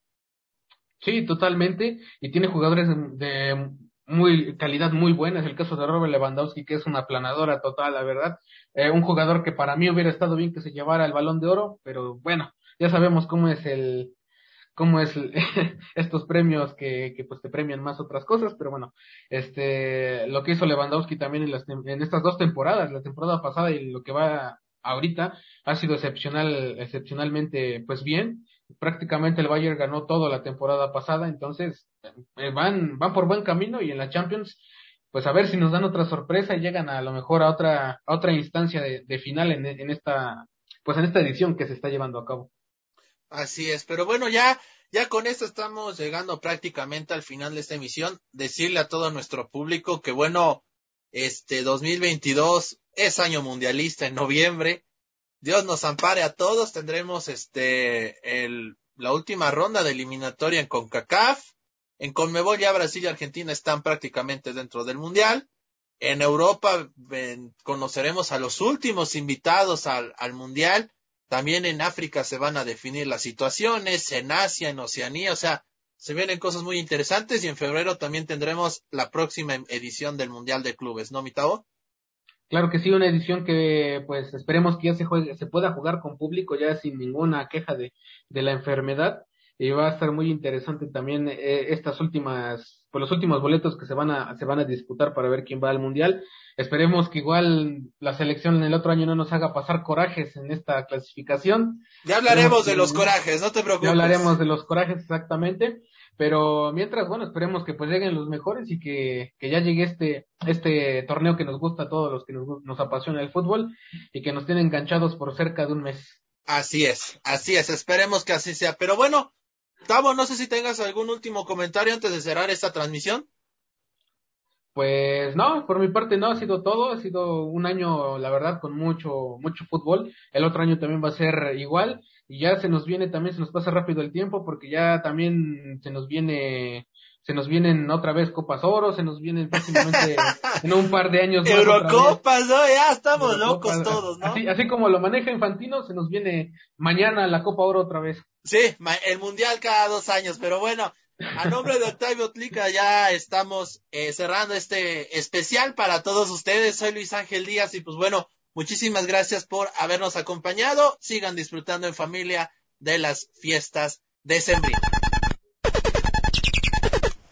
Sí, totalmente, y tiene jugadores de, muy calidad muy buena, es el caso de Robert Lewandowski, que es una planadora total, la verdad. Eh, un jugador que para mí hubiera estado bien que se llevara el balón de oro, pero bueno, ya sabemos cómo es el, cómo es estos premios que, que pues te premian más otras cosas, pero bueno, este, lo que hizo Lewandowski también en, las, en estas dos temporadas, la temporada pasada y lo que va ahorita, ha sido excepcional, excepcionalmente pues bien. Prácticamente el Bayern ganó todo la temporada pasada, entonces eh, van, van por buen camino y en la Champions, pues a ver si nos dan otra sorpresa y llegan a lo mejor a otra, a otra instancia de, de final en, en esta, pues en esta edición que se está llevando a cabo. Así es, pero bueno, ya, ya con esto estamos llegando prácticamente al final de esta emisión. Decirle a todo nuestro público que bueno, este 2022 es año mundialista en noviembre. Dios nos ampare a todos. Tendremos este el, la última ronda de eliminatoria en CONCACAF. En CONMEBOL ya Brasil y Argentina están prácticamente dentro del mundial. En Europa conoceremos a los últimos invitados al, al mundial también en África se van a definir las situaciones, en Asia, en Oceanía, o sea, se vienen cosas muy interesantes y en febrero también tendremos la próxima edición del Mundial de Clubes, ¿no, Mitao? Claro que sí, una edición que pues esperemos que ya se juegue, se pueda jugar con público ya sin ninguna queja de, de la enfermedad y va a estar muy interesante también eh, estas últimas, pues los últimos boletos que se van a, se van a disputar para ver quién va al mundial Esperemos que igual la selección en el otro año no nos haga pasar corajes en esta clasificación. Ya hablaremos de los corajes, no te preocupes. Ya hablaremos de los corajes exactamente. Pero mientras, bueno, esperemos que pues lleguen los mejores y que, que ya llegue este, este torneo que nos gusta a todos los que nos, nos apasiona el fútbol y que nos tiene enganchados por cerca de un mes. Así es, así es, esperemos que así sea. Pero bueno, Tavo, no sé si tengas algún último comentario antes de cerrar esta transmisión. Pues no, por mi parte no, ha sido todo, ha sido un año, la verdad, con mucho, mucho fútbol. El otro año también va a ser igual y ya se nos viene, también se nos pasa rápido el tiempo porque ya también se nos viene, se nos vienen otra vez Copas Oro, se nos vienen próximamente en un par de años. Eurocopas, ¿no? Ya estamos locos todos, ¿no? Así, así como lo maneja Infantino, se nos viene mañana la Copa Oro otra vez. Sí, el Mundial cada dos años, pero bueno, a nombre de Octavio Tlica ya estamos eh, cerrando este especial para todos ustedes. Soy Luis Ángel Díaz y pues bueno, muchísimas gracias por habernos acompañado. Sigan disfrutando en familia de las fiestas de Sembrina.